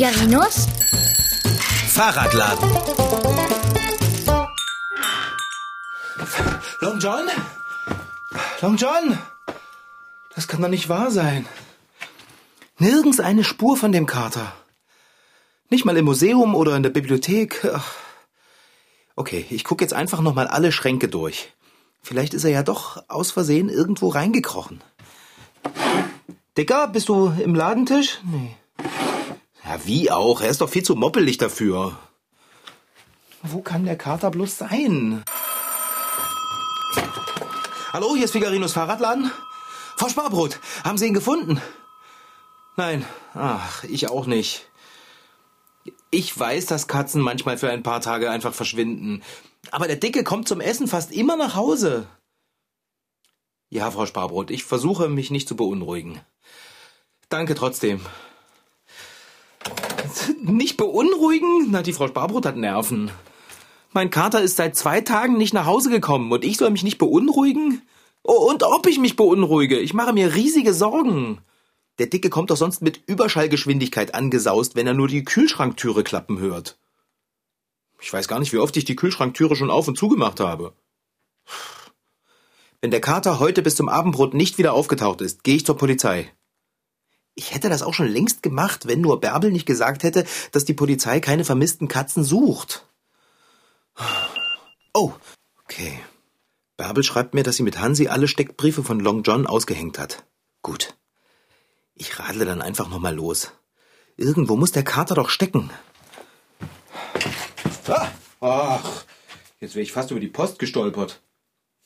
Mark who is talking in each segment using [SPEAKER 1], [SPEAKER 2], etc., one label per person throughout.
[SPEAKER 1] Figarinos
[SPEAKER 2] Fahrradladen.
[SPEAKER 3] Long John? Long John? Das kann doch nicht wahr sein. Nirgends eine Spur von dem Kater. Nicht mal im Museum oder in der Bibliothek. Ach. Okay, ich gucke jetzt einfach noch mal alle Schränke durch. Vielleicht ist er ja doch aus Versehen irgendwo reingekrochen. Dicker, bist du im Ladentisch? Nee. Ja, wie auch? Er ist doch viel zu moppelig dafür. Wo kann der Kater bloß sein? Hallo, hier ist Figarinos Fahrradladen. Frau Sparbrot, haben Sie ihn gefunden? Nein, ach, ich auch nicht. Ich weiß, dass Katzen manchmal für ein paar Tage einfach verschwinden. Aber der Dicke kommt zum Essen fast immer nach Hause. Ja, Frau Sparbrot, ich versuche mich nicht zu beunruhigen. Danke trotzdem. Nicht beunruhigen? Na, die Frau Sparbrot hat Nerven. Mein Kater ist seit zwei Tagen nicht nach Hause gekommen und ich soll mich nicht beunruhigen? Oh, und ob ich mich beunruhige? Ich mache mir riesige Sorgen. Der Dicke kommt doch sonst mit Überschallgeschwindigkeit angesaust, wenn er nur die Kühlschranktüre klappen hört. Ich weiß gar nicht, wie oft ich die Kühlschranktüre schon auf und zugemacht habe. Wenn der Kater heute bis zum Abendbrot nicht wieder aufgetaucht ist, gehe ich zur Polizei. Ich hätte das auch schon längst gemacht, wenn nur Bärbel nicht gesagt hätte, dass die Polizei keine vermissten Katzen sucht. Oh, okay. Bärbel schreibt mir, dass sie mit Hansi alle Steckbriefe von Long John ausgehängt hat. Gut. Ich radle dann einfach nochmal los. Irgendwo muss der Kater doch stecken. Ah, ach, jetzt wäre ich fast über die Post gestolpert.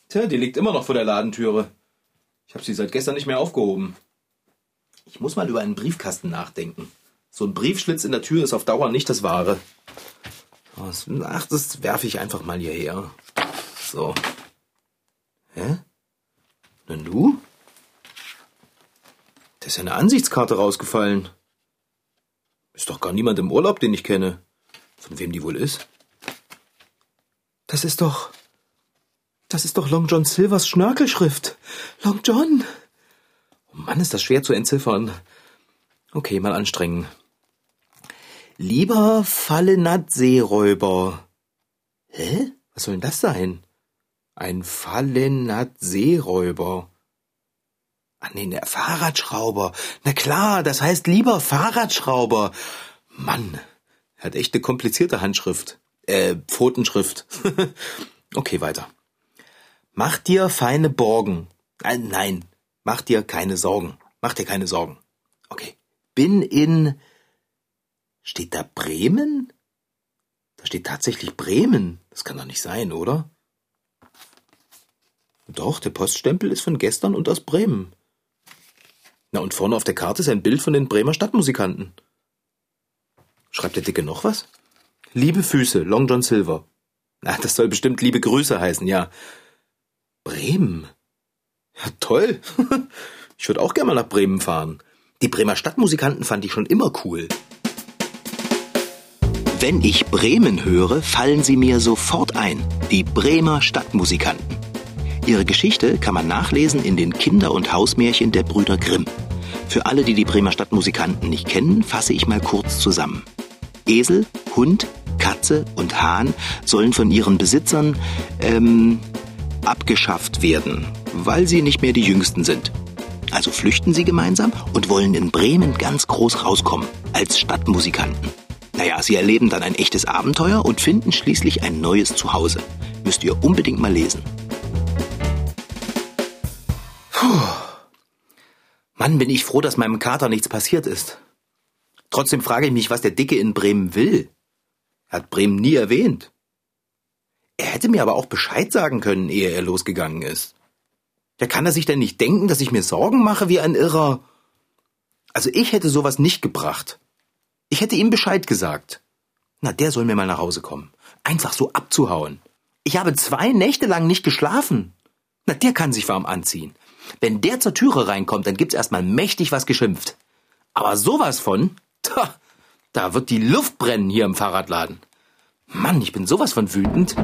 [SPEAKER 3] Tja, die liegt immer noch vor der Ladentüre. Ich habe sie seit gestern nicht mehr aufgehoben. Ich muss mal über einen Briefkasten nachdenken. So ein Briefschlitz in der Tür ist auf Dauer nicht das Wahre. Ach, das werfe ich einfach mal hierher. So. Hä? Na du? Da ist ja eine Ansichtskarte rausgefallen. Ist doch gar niemand im Urlaub, den ich kenne. Von wem die wohl ist? Das ist doch. Das ist doch Long John Silvers Schnörkelschrift. Long John! Mann, ist das schwer zu entziffern. Okay, mal anstrengen. Lieber Fallenat-Seeräuber. Hä? Was soll denn das sein? Ein Fallenat-Seeräuber. Ah, nee, der Fahrradschrauber. Na klar, das heißt lieber Fahrradschrauber. Mann, hat echt eine komplizierte Handschrift. Äh, Pfotenschrift. okay, weiter. Mach dir feine Borgen. Äh, nein, mach dir keine Sorgen. Mach dir keine Sorgen. Okay. Bin in. Steht da Bremen? Da steht tatsächlich Bremen. Das kann doch nicht sein, oder? Doch, der Poststempel ist von gestern und aus Bremen. Na, und vorne auf der Karte ist ein Bild von den Bremer Stadtmusikanten. Schreibt der Dicke noch was? Liebe Füße, Long John Silver. Na, das soll bestimmt liebe Grüße heißen, ja. Bremen. Ja, toll. Ich würde auch gerne mal nach Bremen fahren. Die Bremer Stadtmusikanten fand ich schon immer cool.
[SPEAKER 2] Wenn ich Bremen höre, fallen sie mir sofort ein. Die Bremer Stadtmusikanten. Ihre Geschichte kann man nachlesen in den Kinder- und Hausmärchen der Brüder Grimm. Für alle, die die Bremer Stadtmusikanten nicht kennen, fasse ich mal kurz zusammen. Esel, Hund, Katze und Hahn sollen von ihren Besitzern ähm, abgeschafft werden, weil sie nicht mehr die Jüngsten sind. Also flüchten sie gemeinsam und wollen in Bremen ganz groß rauskommen, als Stadtmusikanten. Naja, sie erleben dann ein echtes Abenteuer und finden schließlich ein neues Zuhause. Müsst ihr unbedingt mal lesen.
[SPEAKER 3] Puh. Mann, bin ich froh, dass meinem Kater nichts passiert ist. Trotzdem frage ich mich, was der Dicke in Bremen will. Er hat Bremen nie erwähnt. Er hätte mir aber auch Bescheid sagen können, ehe er losgegangen ist. Da kann er sich denn nicht denken, dass ich mir Sorgen mache wie ein Irrer. Also ich hätte sowas nicht gebracht. Ich hätte ihm Bescheid gesagt. Na, der soll mir mal nach Hause kommen. Einfach so abzuhauen. Ich habe zwei Nächte lang nicht geschlafen. Na, der kann sich warm anziehen. Wenn der zur Türe reinkommt, dann gibt's erstmal mächtig was geschimpft. Aber sowas von, tja, da wird die Luft brennen hier im Fahrradladen. Mann, ich bin sowas von wütend.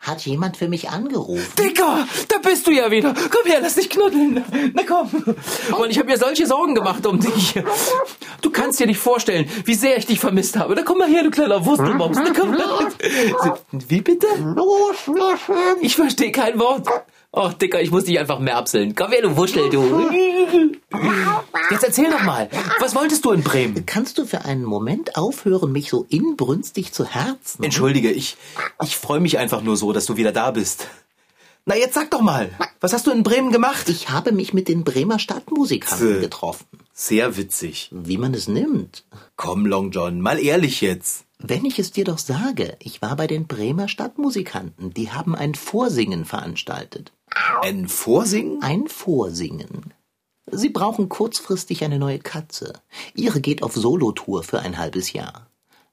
[SPEAKER 2] Hat jemand für mich angerufen?
[SPEAKER 3] Dicker, da bist du ja wieder. Komm her, lass dich knuddeln. Na komm. Und ich habe mir solche Sorgen gemacht um dich. Du kannst dir nicht vorstellen, wie sehr ich dich vermisst habe. Da komm mal her, du kleiner Wurstelmaus. Na komm. Wie bitte? Ich verstehe kein Wort. Ach, Dicker, ich muss dich einfach merpseln. Komm her, du Wuschel, du. Jetzt erzähl doch mal. Was wolltest du in Bremen?
[SPEAKER 2] Kannst du für einen Moment aufhören, mich so inbrünstig zu herzen?
[SPEAKER 3] Entschuldige, ich, ich freue mich einfach nur so, dass du wieder da bist. Na, jetzt sag doch mal, was hast du in Bremen gemacht?
[SPEAKER 2] Ich habe mich mit den Bremer Stadtmusikanten getroffen.
[SPEAKER 3] Sehr witzig.
[SPEAKER 2] Wie man es nimmt.
[SPEAKER 3] Komm, Long John, mal ehrlich jetzt.
[SPEAKER 2] Wenn ich es dir doch sage, ich war bei den Bremer Stadtmusikanten. Die haben ein Vorsingen veranstaltet.
[SPEAKER 3] Ein Vorsingen?
[SPEAKER 2] Ein Vorsingen. Sie brauchen kurzfristig eine neue Katze. Ihre geht auf Solotour für ein halbes Jahr.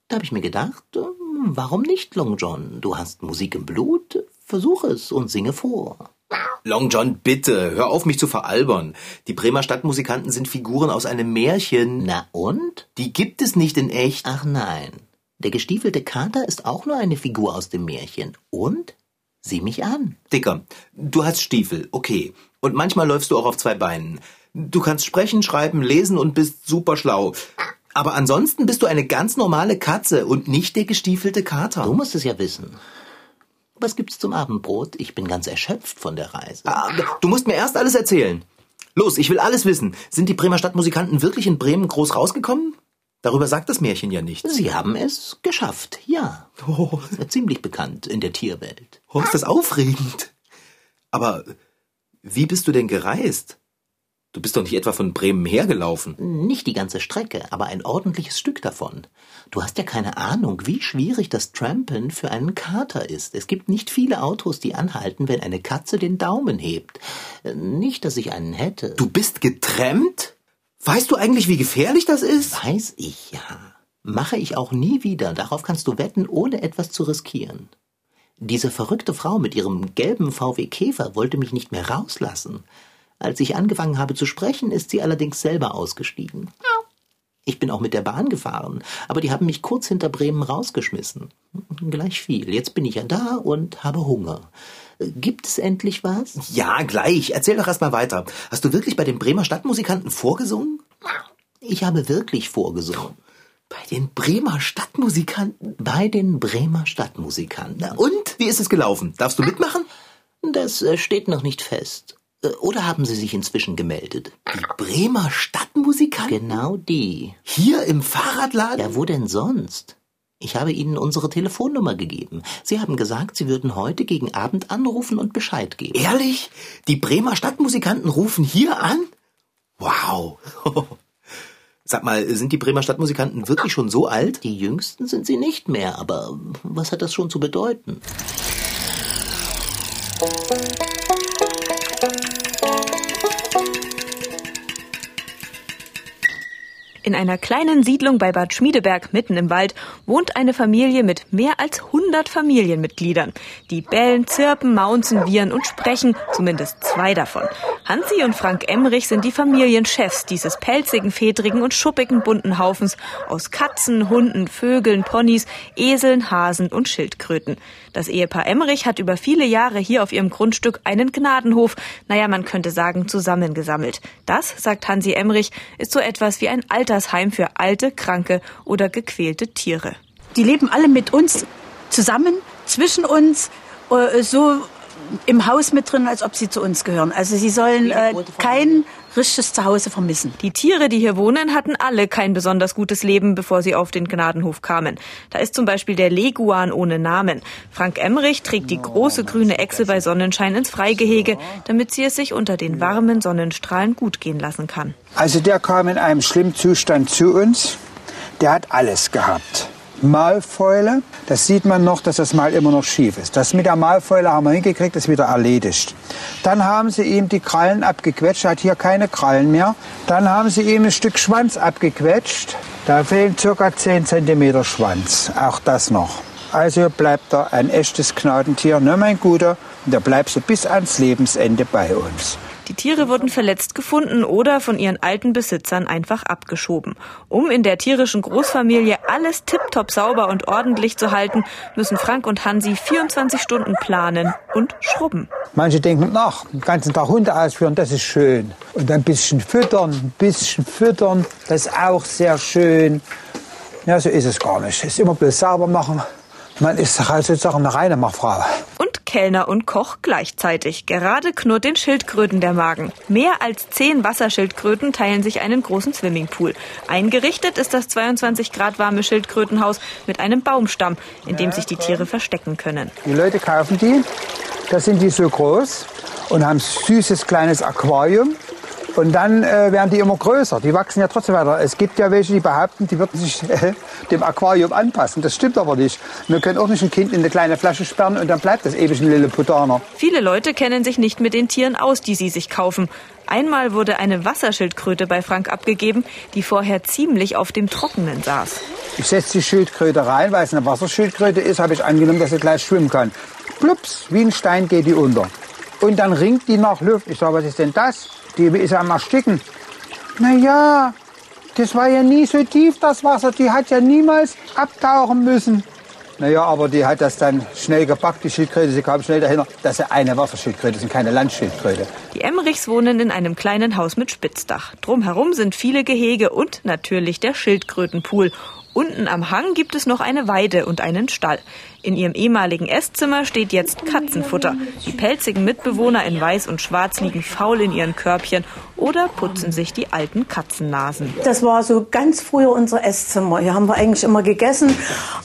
[SPEAKER 2] Da habe ich mir gedacht, äh, warum nicht, Long John? Du hast Musik im Blut, versuch es und singe vor.
[SPEAKER 3] Long John, bitte, hör auf, mich zu veralbern. Die Bremer Stadtmusikanten sind Figuren aus einem Märchen.
[SPEAKER 2] Na und?
[SPEAKER 3] Die gibt es nicht in echt.
[SPEAKER 2] Ach nein. Der gestiefelte Kater ist auch nur eine Figur aus dem Märchen. Und? Sieh mich an.
[SPEAKER 3] Dicker, du hast Stiefel, okay. Und manchmal läufst du auch auf zwei Beinen. Du kannst sprechen, schreiben, lesen und bist super schlau. Aber ansonsten bist du eine ganz normale Katze und nicht der gestiefelte Kater.
[SPEAKER 2] Du musst es ja wissen. Was gibt's zum Abendbrot? Ich bin ganz erschöpft von der Reise.
[SPEAKER 3] Ah, Du musst mir erst alles erzählen. Los, ich will alles wissen. Sind die Bremer Stadtmusikanten wirklich in Bremen groß rausgekommen? Darüber sagt das Märchen ja nichts.
[SPEAKER 2] Sie haben es geschafft, ja.
[SPEAKER 3] Oh,
[SPEAKER 2] Ziemlich bekannt in der Tierwelt.
[SPEAKER 3] oh, ist das aufregend. Aber wie bist du denn gereist? Du bist doch nicht etwa von Bremen hergelaufen.
[SPEAKER 2] Nicht die ganze Strecke, aber ein ordentliches Stück davon. Du hast ja keine Ahnung, wie schwierig das Trampen für einen Kater ist. Es gibt nicht viele Autos, die anhalten, wenn eine Katze den Daumen hebt. Äh, Nicht, dass ich einen hätte.
[SPEAKER 3] Du bist getrennt? Weißt du eigentlich, wie gefährlich das ist?
[SPEAKER 2] Weiß ich ja. Mache ich auch nie wieder. Darauf kannst du wetten, ohne etwas zu riskieren. Diese verrückte Frau mit ihrem gelben VW Käfer wollte mich nicht mehr rauslassen. Als ich angefangen habe zu sprechen, ist sie allerdings selber ausgestiegen. Ich bin auch mit der Bahn gefahren, aber die haben mich kurz hinter Bremen rausgeschmissen. Gleich viel. Jetzt bin ich ja da und habe Hunger. Gibt es endlich was?
[SPEAKER 3] Ja, gleich. Erzähl doch erst mal weiter. Hast du wirklich bei den Bremer Stadtmusikanten vorgesungen?
[SPEAKER 2] Ich habe wirklich vorgesungen.
[SPEAKER 3] Bei den Bremer Stadtmusikanten?
[SPEAKER 2] Bei den Bremer Stadtmusikanten.
[SPEAKER 3] Und? Wie ist es gelaufen? Darfst du mitmachen?
[SPEAKER 2] Das äh, steht noch nicht fest. Äh, Oder haben Sie sich inzwischen gemeldet?
[SPEAKER 3] Die Bremer Stadtmusikanten?
[SPEAKER 2] Genau die.
[SPEAKER 3] Hier im Fahrradladen?
[SPEAKER 2] Ja, wo denn sonst? Ich habe Ihnen unsere Telefonnummer gegeben. Sie haben gesagt, Sie würden heute gegen Abend anrufen und Bescheid geben.
[SPEAKER 3] Ehrlich? Die Bremer Stadtmusikanten rufen hier an? Wow. Sag mal, sind die Bremer Stadtmusikanten wirklich schon so alt?
[SPEAKER 2] Die Jüngsten sind Sie nicht mehr, aber was hat das schon zu bedeuten?
[SPEAKER 1] In einer kleinen Siedlung bei Bad Schmiedeberg mitten im Wald wohnt eine Familie mit mehr als 100 Familienmitgliedern. Die bellen, zirpen, maunzen, wiehern und sprechen, zumindest zwei davon. Hansi und Frank Emmerich sind die Familienchefs dieses pelzigen, fedrigen und schuppigen bunten Haufens aus Katzen, Hunden, Vögeln, Ponys, Eseln, Hasen und Schildkröten. Das Ehepaar Emmerich hat über viele Jahre hier auf ihrem Grundstück einen Gnadenhof, naja, man könnte sagen, zusammengesammelt. Das, sagt Hansi Emmerich, ist so etwas wie ein Altersheim für alte, kranke oder gequälte Tiere.
[SPEAKER 4] Die leben alle mit uns zusammen, zwischen uns, äh, so im Haus mit drin, als ob sie zu uns gehören. Also sie sollen äh, kein richtiges Zuhause vermissen.
[SPEAKER 1] Die Tiere, die hier wohnen, hatten alle kein besonders gutes Leben, bevor sie auf den Gnadenhof kamen. Da ist zum Beispiel der Leguan ohne Namen. Frank Emmerich trägt die große grüne Echse bei Sonnenschein ins Freigehege, damit sie es sich unter den warmen Sonnenstrahlen gut gehen lassen kann.
[SPEAKER 5] Also der kam in einem schlimmen Zustand zu uns. Der hat alles gehabt. Malfäule, das sieht man noch, dass das Mal immer noch schief ist. Das mit der Malfäule haben wir hingekriegt, das ist wieder erledigt. Dann haben sie ihm die Krallen abgequetscht, er hat hier keine Krallen mehr. Dann haben sie ihm ein Stück Schwanz abgequetscht. Da fehlen circa 10 cm Schwanz, auch das noch. Also bleibt er ein echtes Gnadentier, ne mein Guter, und der bleibt so bis ans Lebensende bei uns.
[SPEAKER 1] Die Tiere wurden verletzt gefunden oder von ihren alten Besitzern einfach abgeschoben. Um in der tierischen Großfamilie alles tiptop sauber und ordentlich zu halten, müssen Frank und Hansi 24 Stunden planen und schrubben.
[SPEAKER 5] Manche denken, ach, den ganzen Tag Hunde ausführen, das ist schön. Und ein bisschen füttern, ein bisschen füttern, das ist auch sehr schön. Ja, so ist es gar nicht. Es ist immer bloß sauber machen. Man ist halt sozusagen eine reine Machfrau.
[SPEAKER 1] Und Kellner und Koch gleichzeitig. Gerade knurrt den Schildkröten der Magen. Mehr als zehn Wasserschildkröten teilen sich einen großen Swimmingpool. Eingerichtet ist das 22 Grad warme Schildkrötenhaus mit einem Baumstamm, in dem sich die Tiere verstecken können.
[SPEAKER 5] Die Leute kaufen die, da sind die so groß und haben süßes kleines Aquarium. Und dann äh, werden die immer größer. Die wachsen ja trotzdem weiter. Es gibt ja welche, die behaupten, die würden sich äh, dem Aquarium anpassen. Das stimmt aber nicht. Wir können auch nicht ein Kind in eine kleine Flasche sperren und dann bleibt das ewig ein Lilliputaner.
[SPEAKER 1] Viele Leute kennen sich nicht mit den Tieren aus, die sie sich kaufen. Einmal wurde eine Wasserschildkröte bei Frank abgegeben, die vorher ziemlich auf dem Trockenen saß.
[SPEAKER 5] Ich setze die Schildkröte rein, weil es eine Wasserschildkröte ist, habe ich angenommen, dass sie gleich schwimmen kann. Plups, wie ein Stein geht die unter. Und dann ringt die nach Luft. Ich sage, was ist denn das? Die ist am Ersticken. Na ja, das war ja nie so tief, das Wasser. Die hat ja niemals abtauchen müssen. Naja, aber die hat das dann schnell gepackt, die Schildkröte. Sie kam schnell dahinter, dass sie eine Wasserschildkröte sind, keine Landschildkröte.
[SPEAKER 1] Die Emmerichs wohnen in einem kleinen Haus mit Spitzdach. Drumherum sind viele Gehege und natürlich der Schildkrötenpool. Unten am Hang gibt es noch eine Weide und einen Stall. In ihrem ehemaligen Esszimmer steht jetzt Katzenfutter. Die pelzigen Mitbewohner in Weiß und Schwarz liegen faul in ihren Körbchen oder putzen sich die alten Katzennasen.
[SPEAKER 4] Das war so ganz früher unser Esszimmer. Hier haben wir eigentlich immer gegessen,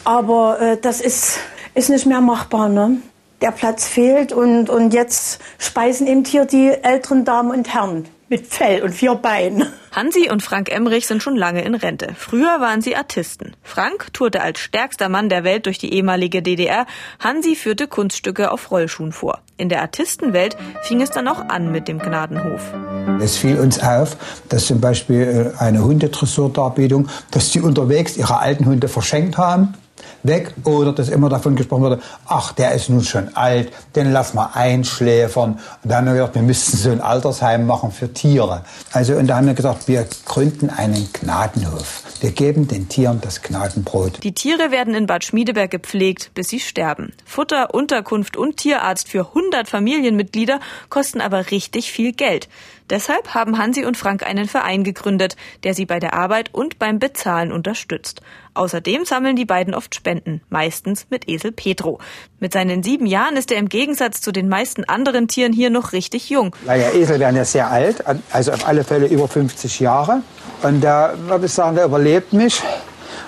[SPEAKER 4] aber äh, das ist, ist nicht mehr machbar. Ne? Der Platz fehlt und, und jetzt speisen eben hier die älteren Damen und Herren mit Fell und vier Beinen.
[SPEAKER 1] Hansi und Frank Emmerich sind schon lange in Rente. Früher waren sie Artisten. Frank tourte als stärkster Mann der Welt durch die ehemalige DDR. Hansi führte Kunststücke auf Rollschuhen vor. In der Artistenwelt fing es dann auch an mit dem Gnadenhof.
[SPEAKER 5] Es fiel uns auf, dass zum Beispiel äh, eine Hundedressurtarbietung, dass die unterwegs ihre alten Hunde verschenkt haben weg oder dass immer davon gesprochen wurde, ach, der ist nun schon alt, den lass mal einschläfern. Und da haben wir gedacht, wir müssten so ein Altersheim machen für Tiere. Also, und da haben wir gesagt, wir gründen einen Gnadenhof. Wir geben den Tieren das Gnadenbrot.
[SPEAKER 1] Die Tiere werden in Bad Schmiedeberg gepflegt, bis sie sterben. Futter, Unterkunft und Tierarzt für 100 Familienmitglieder kosten aber richtig viel Geld. Deshalb haben Hansi und Frank einen Verein gegründet, der sie bei der Arbeit und beim Bezahlen unterstützt. Außerdem sammeln die beiden oft Spenden, meistens mit Esel Petro. Mit seinen sieben Jahren ist er im Gegensatz zu den meisten anderen Tieren hier noch richtig jung.
[SPEAKER 5] Naja, Esel werden ja sehr alt, also auf alle Fälle über 50 Jahre. Und da würde ich sagen, der überlebt mich.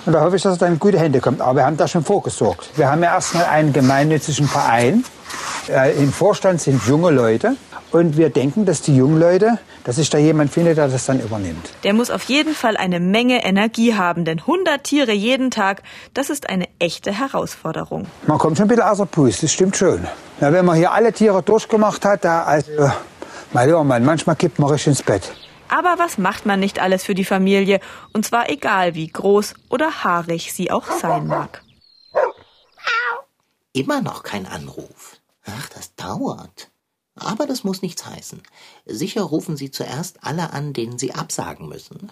[SPEAKER 5] Und da hoffe ich, dass er dann in gute Hände kommt. Aber wir haben da schon vorgesorgt. Wir haben ja erstmal einen gemeinnützigen Verein. Äh, Im Vorstand sind junge Leute. Und wir denken, dass die jungen Leute, dass sich da jemand findet, der das dann übernimmt.
[SPEAKER 1] Der muss auf jeden Fall eine Menge Energie haben, denn 100 Tiere jeden Tag, das ist eine echte Herausforderung.
[SPEAKER 5] Man kommt schon ein bisschen außer Puste, das stimmt schon. Ja, wenn man hier alle Tiere durchgemacht hat, da, also, mein lieber Mann, manchmal kippt man richtig ins Bett.
[SPEAKER 1] Aber was macht man nicht alles für die Familie? Und zwar egal, wie groß oder haarig sie auch sein mag.
[SPEAKER 2] Immer noch kein Anruf. Ach, das dauert. Aber das muss nichts heißen. Sicher rufen Sie zuerst alle an, denen Sie absagen müssen.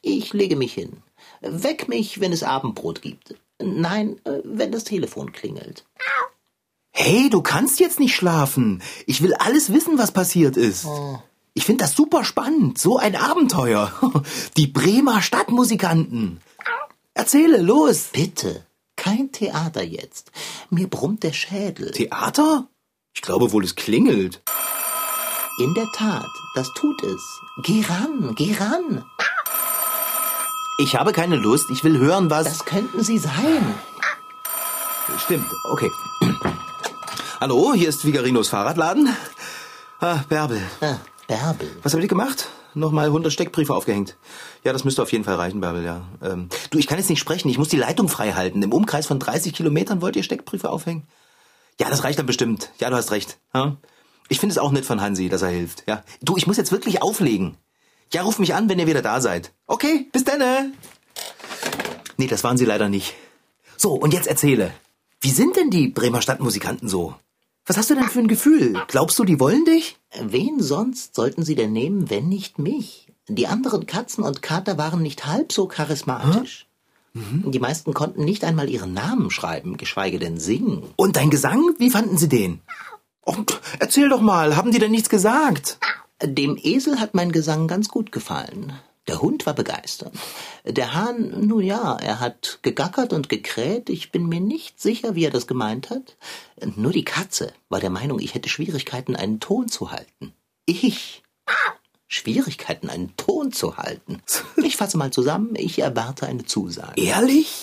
[SPEAKER 2] Ich lege mich hin. Weck mich, wenn es Abendbrot gibt. Nein, äh, wenn das Telefon klingelt.
[SPEAKER 3] Hey, du kannst jetzt nicht schlafen. Ich will alles wissen, was passiert ist.
[SPEAKER 2] Oh.
[SPEAKER 3] Ich finde das super spannend. So ein Abenteuer. Die Bremer Stadtmusikanten. Erzähle, los.
[SPEAKER 2] Bitte, kein Theater jetzt. Mir brummt der Schädel.
[SPEAKER 3] Theater? Ich glaube wohl, es klingelt.
[SPEAKER 2] In der Tat, das tut es. Geh ran, geh ran.
[SPEAKER 3] Ich habe keine Lust. Ich will hören, was.
[SPEAKER 2] Das könnten Sie sein.
[SPEAKER 3] Stimmt, okay. Hallo, hier ist Vigarinos Fahrradladen. Ah, Bärbel.
[SPEAKER 2] Ah, Bärbel.
[SPEAKER 3] Was habt ihr gemacht? Nochmal 100 Steckbriefe aufgehängt. Ja, das müsste auf jeden Fall reichen, Bärbel, ja. Ähm, du, ich kann jetzt nicht sprechen. Ich muss die Leitung frei halten. Im Umkreis von 30 Kilometern wollt ihr Steckbriefe aufhängen? Ja, das reicht dann bestimmt. Ja, du hast recht. Ja? Ich finde es auch nett von Hansi, dass er hilft. Ja. Du, ich muss jetzt wirklich auflegen. Ja, ruf mich an, wenn ihr wieder da seid. Okay, bis dann. äh. Nee, das waren sie leider nicht. So, und jetzt erzähle. Wie sind denn die Bremer Stadtmusikanten so? Was hast du denn für ein Gefühl? Glaubst du, die wollen dich?
[SPEAKER 2] Wen sonst sollten sie denn nehmen, wenn nicht mich? Die anderen Katzen und Kater waren nicht halb so charismatisch. Mhm. Die meisten konnten nicht einmal ihren Namen schreiben, geschweige denn singen.
[SPEAKER 3] Und dein Gesang? Wie fanden sie den? Oh, erzähl doch mal, haben die denn nichts gesagt?
[SPEAKER 2] Dem Esel hat mein Gesang ganz gut gefallen. Der Hund war begeistert. Der Hahn, nun ja, er hat gegackert und gekräht. Ich bin mir nicht sicher, wie er das gemeint hat. Nur die Katze war der Meinung, ich hätte Schwierigkeiten, einen Ton zu halten. Ich Schwierigkeiten, einen Ton zu halten. Ich fasse mal zusammen, ich erwarte eine Zusage.
[SPEAKER 3] Ehrlich?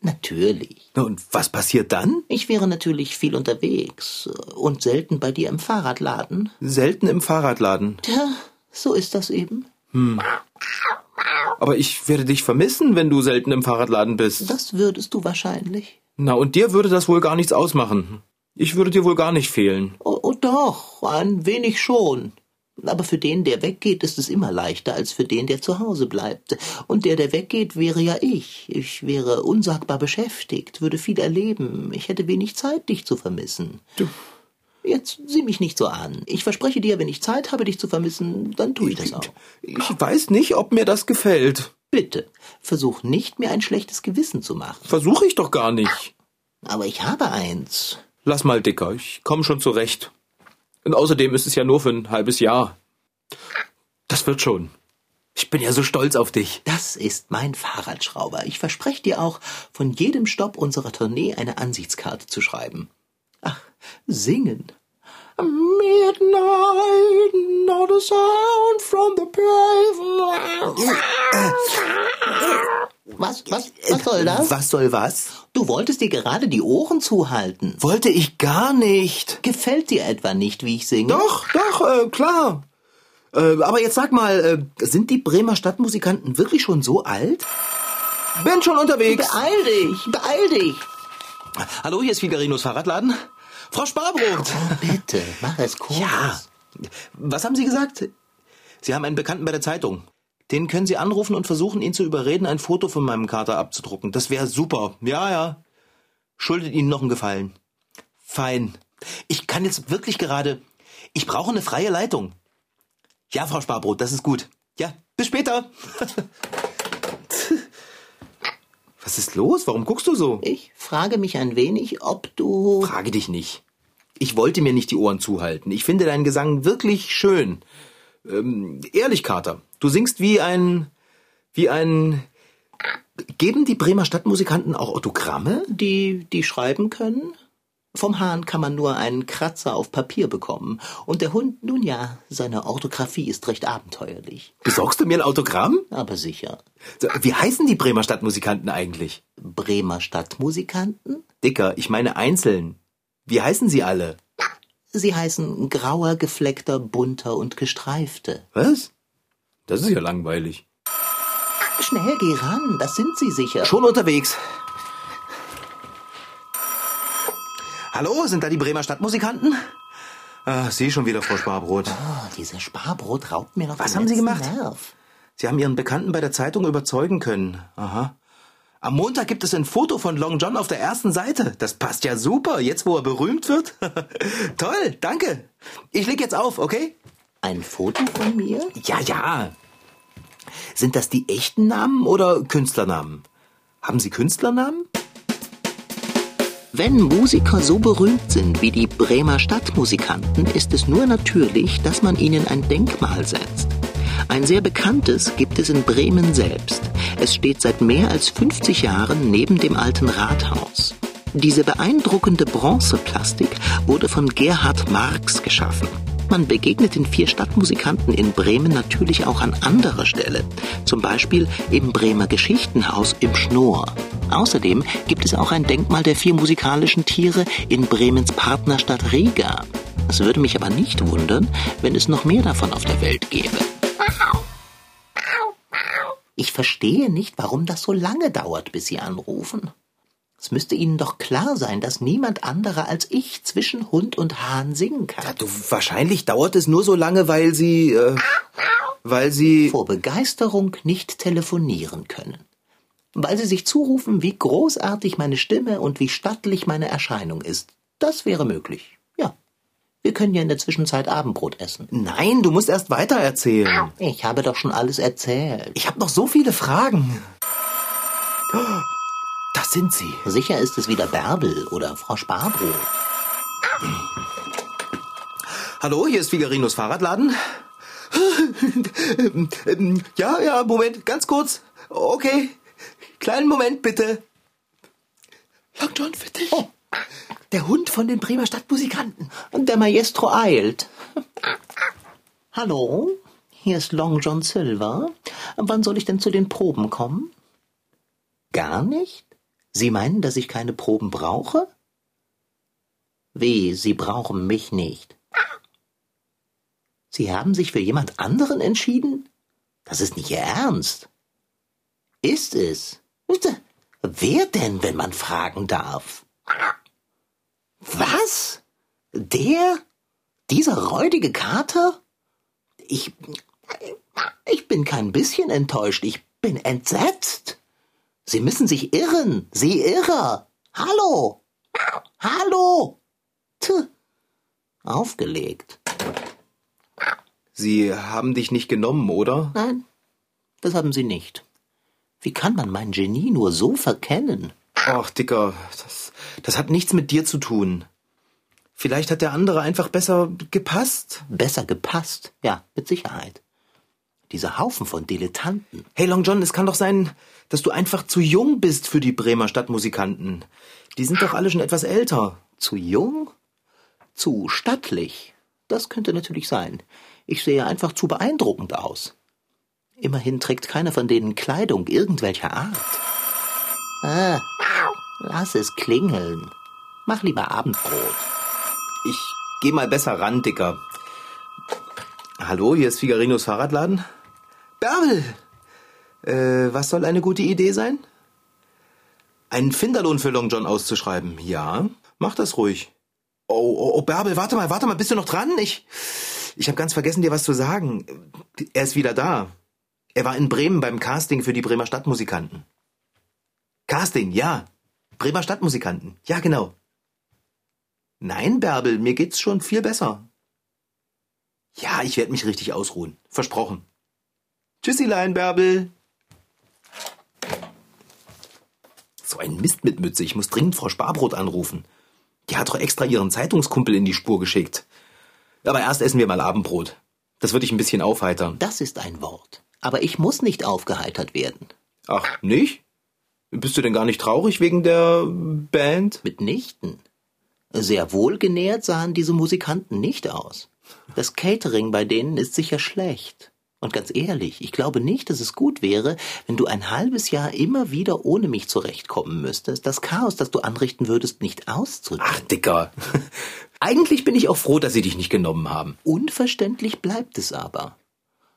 [SPEAKER 2] Natürlich.
[SPEAKER 3] Und was passiert dann?
[SPEAKER 2] Ich wäre natürlich viel unterwegs und selten bei dir im Fahrradladen.
[SPEAKER 3] Selten im Fahrradladen.
[SPEAKER 2] Tja, so ist das eben.
[SPEAKER 3] Hm. Aber ich werde dich vermissen, wenn du selten im Fahrradladen bist.
[SPEAKER 2] Das würdest du wahrscheinlich.
[SPEAKER 3] Na, und dir würde das wohl gar nichts ausmachen. Ich würde dir wohl gar nicht fehlen.
[SPEAKER 2] Oh, oh doch, ein wenig schon. Aber für den, der weggeht, ist es immer leichter als für den, der zu Hause bleibt. Und der, der weggeht, wäre ja ich. Ich wäre unsagbar beschäftigt, würde viel erleben. Ich hätte wenig Zeit, dich zu vermissen. Du. Jetzt sieh mich nicht so an. Ich verspreche dir, wenn ich Zeit habe, dich zu vermissen, dann tue ich das auch.
[SPEAKER 3] Ich weiß nicht, ob mir das gefällt.
[SPEAKER 2] Bitte, versuch nicht, mir ein schlechtes Gewissen zu machen.
[SPEAKER 3] Versuche ich doch gar nicht.
[SPEAKER 2] Aber ich habe eins.
[SPEAKER 3] Lass mal, Dicker, ich komme schon zurecht. Und außerdem ist es ja nur für ein halbes Jahr. Das wird schon. Ich bin ja so stolz auf dich.
[SPEAKER 2] Das ist mein Fahrradschrauber. Ich verspreche dir auch, von jedem Stopp unserer Tournee eine Ansichtskarte zu schreiben. Ach, singen. Midnight, not a sound from the pavement. Was, was, was soll das?
[SPEAKER 3] Was soll was?
[SPEAKER 2] Du wolltest dir gerade die Ohren zuhalten.
[SPEAKER 3] Wollte ich gar nicht.
[SPEAKER 2] Gefällt dir etwa nicht, wie ich singe?
[SPEAKER 3] Doch, doch, äh, klar. Äh, aber jetzt sag mal, äh, sind die Bremer Stadtmusikanten wirklich schon so alt? Bin schon unterwegs.
[SPEAKER 2] Beeil dich, beeil dich.
[SPEAKER 3] Hallo, hier ist Figarinos Fahrradladen. Frau Sparbrot.
[SPEAKER 2] Oh, bitte, mach es kurz.
[SPEAKER 3] Ja. Was haben Sie gesagt? Sie haben einen Bekannten bei der Zeitung. Den können Sie anrufen und versuchen, ihn zu überreden, ein Foto von meinem Kater abzudrucken. Das wäre super. Ja, ja. Schuldet Ihnen noch einen Gefallen. Fein. Ich kann jetzt wirklich gerade. Ich brauche eine freie Leitung. Ja, Frau Sparbrot, das ist gut. Ja, bis später. Was ist los? Warum guckst du so?
[SPEAKER 2] Ich frage mich ein wenig, ob du.
[SPEAKER 3] Frage dich nicht. Ich wollte mir nicht die Ohren zuhalten. Ich finde deinen Gesang wirklich schön. Ähm, ehrlich, Kater, du singst wie ein. wie ein. Geben die Bremer Stadtmusikanten auch Autogramme?
[SPEAKER 2] Die, die schreiben können? Vom Hahn kann man nur einen Kratzer auf Papier bekommen. Und der Hund, nun ja, seine Orthographie ist recht abenteuerlich.
[SPEAKER 3] Besorgst du mir ein Autogramm?
[SPEAKER 2] Aber sicher.
[SPEAKER 3] Wie heißen die Bremer Stadtmusikanten eigentlich?
[SPEAKER 2] Bremer Stadtmusikanten?
[SPEAKER 3] Dicker, ich meine einzeln. Wie heißen sie alle?
[SPEAKER 2] Sie heißen grauer, gefleckter, bunter und gestreifte.
[SPEAKER 3] Was? Das ist ja langweilig.
[SPEAKER 2] Schnell, geh ran, das sind sie sicher.
[SPEAKER 3] Schon unterwegs. Hallo, sind da die Bremer Stadtmusikanten? Ah, Sie schon wieder, Frau Sparbrot.
[SPEAKER 2] Oh, dieser Sparbrot raubt mir noch
[SPEAKER 3] Was haben Sie gemacht?
[SPEAKER 2] Nerv.
[SPEAKER 3] Sie haben Ihren Bekannten bei der Zeitung überzeugen können. Aha. Am Montag gibt es ein Foto von Long John auf der ersten Seite. Das passt ja super, jetzt wo er berühmt wird. Toll, danke. Ich leg jetzt auf, okay?
[SPEAKER 2] Ein Foto von mir?
[SPEAKER 3] Ja, ja. Sind das die echten Namen oder Künstlernamen? Haben Sie Künstlernamen?
[SPEAKER 2] Wenn Musiker so berühmt sind wie die Bremer Stadtmusikanten, ist es nur natürlich, dass man ihnen ein Denkmal setzt. Ein sehr bekanntes gibt es in Bremen selbst. Es steht seit mehr als 50 Jahren neben dem alten Rathaus. Diese beeindruckende Bronzeplastik wurde von Gerhard Marx geschaffen. Man begegnet den vier Stadtmusikanten in Bremen natürlich auch an anderer Stelle, zum Beispiel im Bremer Geschichtenhaus im Schnoor. Außerdem gibt es auch ein Denkmal der vier musikalischen Tiere in Bremens Partnerstadt Riga. Es würde mich aber nicht wundern, wenn es noch mehr davon auf der Welt gäbe. Ich verstehe nicht, warum das so lange dauert, bis Sie anrufen. Es müsste Ihnen doch klar sein, dass niemand anderer als ich zwischen Hund und Hahn singen kann.
[SPEAKER 3] Ja, du, wahrscheinlich dauert es nur so lange, weil Sie, äh, weil Sie...
[SPEAKER 2] Vor Begeisterung nicht telefonieren können. Weil Sie sich zurufen, wie großartig meine Stimme und wie stattlich meine Erscheinung ist. Das wäre möglich. Wir können ja in der Zwischenzeit Abendbrot essen.
[SPEAKER 3] Nein, du musst erst weiter erzählen.
[SPEAKER 2] Ich habe doch schon alles erzählt.
[SPEAKER 3] Ich habe noch so viele Fragen. Das sind sie.
[SPEAKER 2] Sicher ist es wieder Bärbel oder Frau Sparbrot.
[SPEAKER 3] Hallo, hier ist Figarinos Fahrradladen. Ja, ja, Moment, ganz kurz. Okay. Kleinen Moment, bitte. Long John, für dich.
[SPEAKER 2] Oh.
[SPEAKER 3] Der Hund von den Bremer Stadtmusikanten.
[SPEAKER 2] Und der Maestro eilt. Hallo, hier ist Long John Silver. Wann soll ich denn zu den Proben kommen? Gar nicht? Sie meinen, dass ich keine Proben brauche? Wie, Sie brauchen mich nicht. Sie haben sich für jemand anderen entschieden? Das ist nicht Ihr Ernst. Ist es? Wer denn, wenn man fragen darf? Was? Der? Dieser räudige Kater? Ich. Ich bin kein bisschen enttäuscht, ich bin entsetzt. Sie müssen sich irren, Sie Irrer. Hallo. Hallo. Tch. Aufgelegt.
[SPEAKER 3] Sie haben dich nicht genommen, oder?
[SPEAKER 2] Nein, das haben Sie nicht. Wie kann man mein Genie nur so verkennen?
[SPEAKER 3] Ach, Dicker, das, das hat nichts mit dir zu tun. Vielleicht hat der andere einfach besser gepasst.
[SPEAKER 2] Besser gepasst, ja, mit Sicherheit. Dieser Haufen von Dilettanten.
[SPEAKER 3] Hey, Long John, es kann doch sein, dass du einfach zu jung bist für die Bremer Stadtmusikanten. Die sind doch alle schon etwas älter.
[SPEAKER 2] Zu jung? Zu stattlich? Das könnte natürlich sein. Ich sehe einfach zu beeindruckend aus. Immerhin trägt keiner von denen Kleidung irgendwelcher Art. Ah, lass es klingeln. Mach lieber Abendbrot.
[SPEAKER 3] Ich geh mal besser ran, Dicker. Hallo, hier ist Figarinos Fahrradladen. Bärbel! Äh, was soll eine gute Idee sein? Einen Finderlohn für Long John auszuschreiben. Ja, mach das ruhig. Oh, oh, oh, Bärbel, warte mal, warte mal, bist du noch dran? Ich, ich habe ganz vergessen, dir was zu sagen. Er ist wieder da. Er war in Bremen beim Casting für die Bremer Stadtmusikanten. Casting, ja. Bremer Stadtmusikanten. Ja, genau. Nein, Bärbel, mir geht's schon viel besser. Ja, ich werde mich richtig ausruhen. Versprochen. Tschüssilein, Bärbel. So ein Mist mit Mütze. Ich muss dringend Frau Sparbrot anrufen. Die hat doch extra ihren Zeitungskumpel in die Spur geschickt. Aber erst essen wir mal Abendbrot. Das würde ich ein bisschen aufheitern.
[SPEAKER 2] Das ist ein Wort. Aber ich muss nicht aufgeheitert werden.
[SPEAKER 3] Ach, nicht? Bist du denn gar nicht traurig wegen der Band?
[SPEAKER 2] Mitnichten. Sehr wohlgenährt sahen diese Musikanten nicht aus. Das Catering bei denen ist sicher schlecht. Und ganz ehrlich, ich glaube nicht, dass es gut wäre, wenn du ein halbes Jahr immer wieder ohne mich zurechtkommen müsstest, das Chaos, das du anrichten würdest, nicht auszudrücken.
[SPEAKER 3] Ach, Dicker. Eigentlich bin ich auch froh, dass sie dich nicht genommen haben.
[SPEAKER 2] Unverständlich bleibt es aber.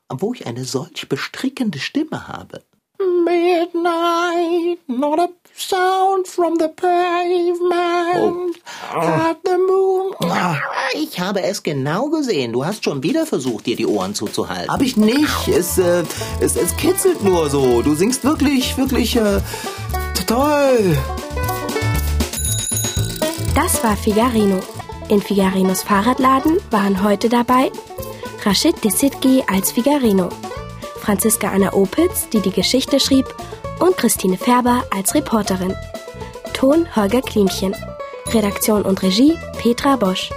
[SPEAKER 2] Wo ich eine solch bestrickende Stimme habe. Midnight, not a sound from the pavement.
[SPEAKER 3] Oh.
[SPEAKER 2] At the moon. Ich habe es genau gesehen. Du hast schon wieder versucht, dir die Ohren zuzuhalten.
[SPEAKER 3] Hab ich nicht. Es, äh, es, es kitzelt nur so. Du singst wirklich, wirklich, äh, toll.
[SPEAKER 6] Das war Figarino. In Figarinos Fahrradladen waren heute dabei Rashid Desitgi als Figarino, Franziska Anna Opitz, die die Geschichte schrieb, und Christine Färber als Reporterin. Ton Holger Klimchen. Redaktion und Regie Petra Bosch.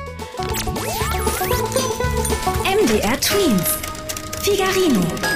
[SPEAKER 7] MDR Twins. Figarino.